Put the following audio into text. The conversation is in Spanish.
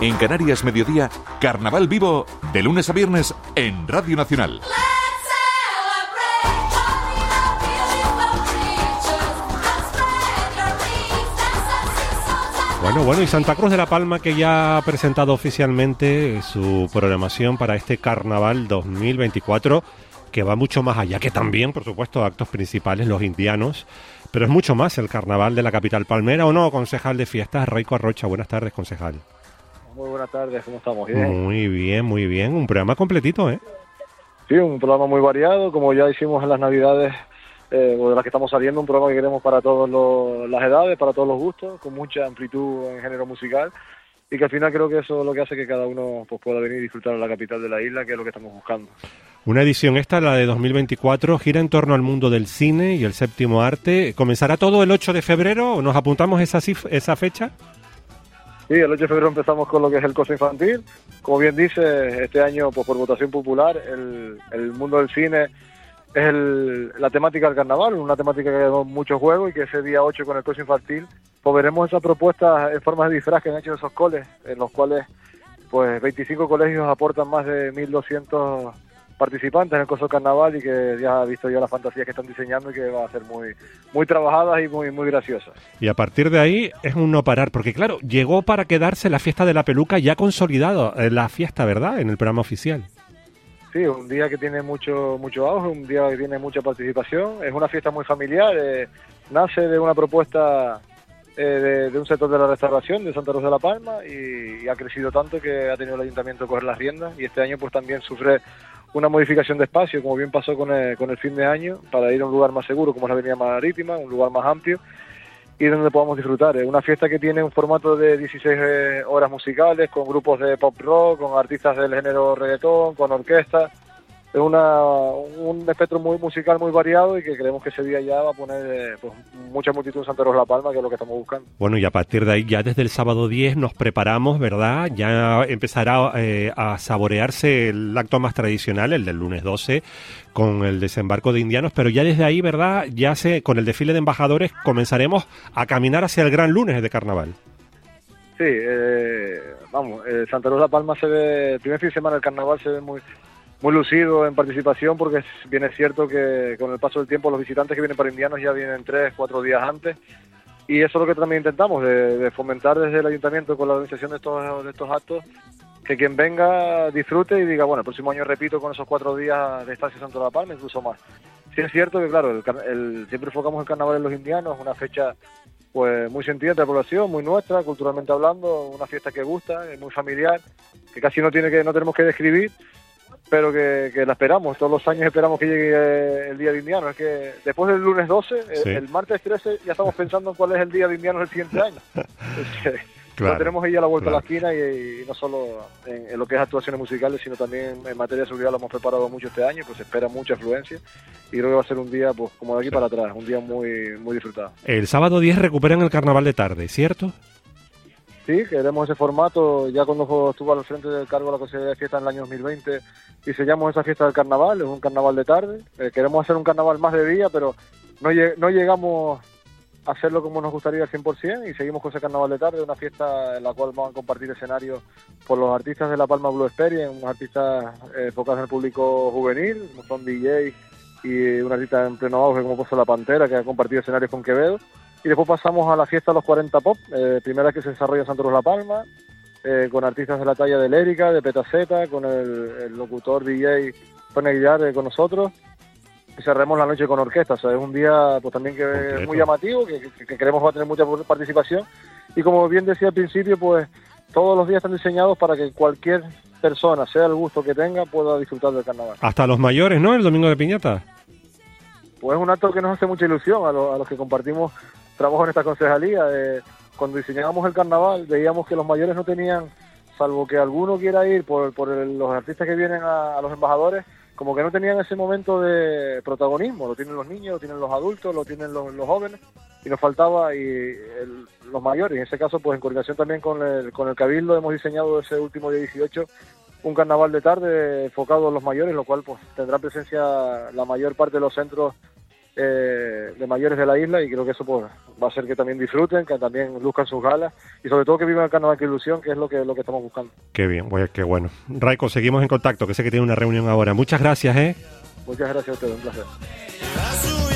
En Canarias Mediodía, Carnaval Vivo, de lunes a viernes en Radio Nacional. Bueno, bueno, y Santa Cruz de la Palma que ya ha presentado oficialmente su programación para este Carnaval 2024, que va mucho más allá, que también, por supuesto, actos principales, los indianos, pero es mucho más el Carnaval de la capital palmera, ¿o no, concejal de fiestas, Raico Arrocha? Buenas tardes, concejal. Muy buenas tardes, ¿cómo estamos? Muy bien, muy bien, un programa completito, ¿eh? Sí, un programa muy variado, como ya hicimos en las Navidades eh, de las que estamos saliendo, un programa que queremos para todas las edades, para todos los gustos, con mucha amplitud en género musical y que al final creo que eso es lo que hace que cada uno pues, pueda venir y disfrutar de la capital de la isla, que es lo que estamos buscando. Una edición esta, la de 2024, gira en torno al mundo del cine y el séptimo arte. ¿Comenzará todo el 8 de febrero? ¿Nos apuntamos esa, esa fecha? Sí, el 8 de febrero empezamos con lo que es el coso infantil. Como bien dice, este año pues, por votación popular, el, el mundo del cine es el, la temática del carnaval, una temática que ha mucho juego y que ese día 8 con el coche infantil, pues veremos esas propuestas en formas de disfraz que han hecho esos coles, en los cuales pues 25 colegios aportan más de 1.200 participantes en el coso carnaval y que ya ha visto yo las fantasías que están diseñando y que van a ser muy muy trabajadas y muy muy graciosas. Y a partir de ahí es un no parar, porque claro, llegó para quedarse la fiesta de la peluca ya consolidado, eh, la fiesta, ¿verdad? En el programa oficial. Sí, un día que tiene mucho mucho auge, un día que tiene mucha participación. Es una fiesta muy familiar. Eh, nace de una propuesta eh, de, un sector de la restauración de Santa Rosa de la Palma y, ha crecido tanto que ha tenido el ayuntamiento que coger las riendas y este año pues también sufre una modificación de espacio, como bien pasó con el, con el fin de año, para ir a un lugar más seguro como es la Avenida Marítima, un lugar más amplio y donde podamos disfrutar. Es una fiesta que tiene un formato de 16 eh, horas musicales, con grupos de pop rock, con artistas del género reggaetón, con orquesta. Es una, un espectro muy musical muy variado y que creemos que ese día ya va a poner eh, pues, mucha multitud en Santa Rosa La Palma, que es lo que estamos buscando. Bueno, y a partir de ahí, ya desde el sábado 10 nos preparamos, ¿verdad? Ya empezará eh, a saborearse el acto más tradicional, el del lunes 12, con el desembarco de indianos, pero ya desde ahí, ¿verdad? Ya se, con el desfile de embajadores comenzaremos a caminar hacia el gran lunes de carnaval. Sí, eh, vamos, eh, Santa Rosa La Palma se ve, el primer fin de semana del carnaval se ve muy muy lucido en participación porque bien es cierto que con el paso del tiempo los visitantes que vienen para indianos ya vienen tres, cuatro días antes y eso es lo que también intentamos, de, fomentar desde el ayuntamiento con la organización de estos, de estos actos que quien venga disfrute y diga, bueno, el próximo año repito con esos cuatro días de estancia Santo de la Palma, incluso más. Sí es cierto que, claro, el, siempre enfocamos el carnaval en los indianos, una fecha pues muy sentida entre la población, muy nuestra, culturalmente hablando, una fiesta que gusta, muy familiar, que casi no tiene que no tenemos que describir, pero que, la esperamos, todos los años esperamos que llegue el día de indiano. Es que después del lunes 12, el, martes 13 ya estamos pensando en cuál es el día de indiano del siguiente año. Claro, tenemos ahí a la vuelta a la esquina y, no solo en, lo que es actuaciones musicales, sino también en materia de seguridad lo hemos preparado mucho este año, pues espera mucha afluencia y creo que va a ser un día, pues como de aquí para atrás, un día muy, muy disfrutado. El sábado 10 recuperan el carnaval de tarde, ¿cierto? Sí, queremos ese formato, ya cuando estuvo al frente del cargo de la Consejería de Fiesta en el año 2020, diseñamos esa fiesta del carnaval, es un carnaval de tarde, eh, queremos hacer un carnaval más de día, pero no, no llegamos hacerlo como nos gustaría al 100% y seguimos con ese carnaval de tarde, una fiesta en la cual vamos a compartir escenario por los artistas de La Palma Blue Experience, unos artistas eh, enfocados en el público juvenil, son DJ y un artista en pleno auge como puso La Pantera, que ha compartido escenarios con Quevedo. Y después pasamos a la fiesta de los 40 Pop, eh, primera que se desarrolla en Santos La Palma, eh, con artistas de la talla de Lérica, de Petaceta, con el, locutor DJ Tony Aguilar con nosotros cerremos la noche con orquesta. O sea, es un día pues también que es muy llamativo, que, que, queremos va a tener mucha participación. Y como bien decía al principio, pues todos los días están diseñados para que cualquier persona, sea el gusto que tenga, pueda disfrutar del carnaval. Hasta los mayores, ¿no? El domingo de piñata. Pues es un acto que nos hace mucha ilusión a, los que compartimos trabajo en esta concejalía. Eh, cuando diseñábamos el carnaval, veíamos que los mayores no tenían, salvo que alguno quiera ir por, por los artistas que vienen a los embajadores, como que no tenían ese momento de protagonismo, lo tienen los niños, lo tienen los adultos, lo tienen los, jóvenes, y nos faltaba y los mayores. En ese caso, pues en coordinación también con el, con el Cabildo hemos diseñado ese último día 18 un carnaval de tarde enfocado en los mayores, lo cual pues tendrá presencia la mayor parte de los centros eh, de mayores de la isla y creo que eso pues, va a hacer que también disfruten, que también luzcan sus galas y sobre todo que vivan el carnaval con ilusión, que es lo que, lo que estamos buscando. Qué bien, pues qué bueno. Raico, seguimos en contacto, que sé que tiene una reunión ahora. Muchas gracias, ¿eh? Muchas gracias a ustedes, un placer.